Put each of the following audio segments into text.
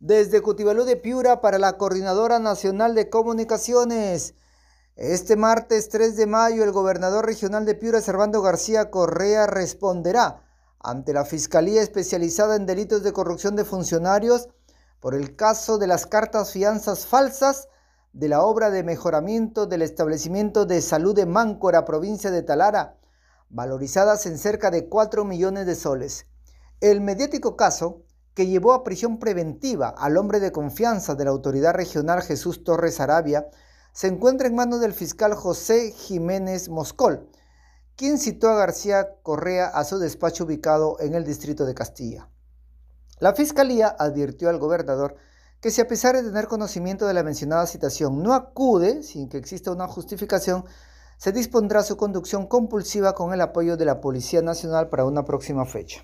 Desde Cutibalú de Piura para la Coordinadora Nacional de Comunicaciones. Este martes 3 de mayo el gobernador regional de Piura, Servando García Correa, responderá ante la Fiscalía Especializada en Delitos de Corrupción de Funcionarios por el caso de las cartas fianzas falsas de la obra de mejoramiento del establecimiento de salud de Máncora, provincia de Talara, valorizadas en cerca de 4 millones de soles. El mediático caso que llevó a prisión preventiva al hombre de confianza de la autoridad regional Jesús Torres Arabia, se encuentra en manos del fiscal José Jiménez Moscol, quien citó a García Correa a su despacho ubicado en el distrito de Castilla. La fiscalía advirtió al gobernador que si a pesar de tener conocimiento de la mencionada citación no acude sin que exista una justificación, se dispondrá su conducción compulsiva con el apoyo de la Policía Nacional para una próxima fecha.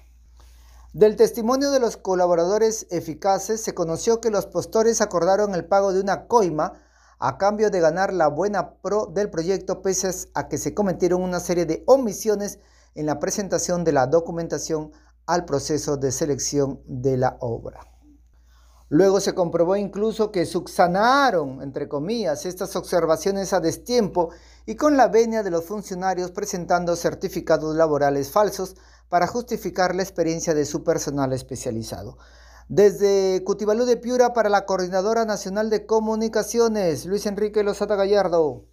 Del testimonio de los colaboradores eficaces se conoció que los postores acordaron el pago de una coima a cambio de ganar la buena pro del proyecto pese a que se cometieron una serie de omisiones en la presentación de la documentación al proceso de selección de la obra. Luego se comprobó incluso que subsanaron, entre comillas, estas observaciones a destiempo y con la venia de los funcionarios presentando certificados laborales falsos para justificar la experiencia de su personal especializado. Desde Cutibalú de Piura para la Coordinadora Nacional de Comunicaciones, Luis Enrique Lozata Gallardo.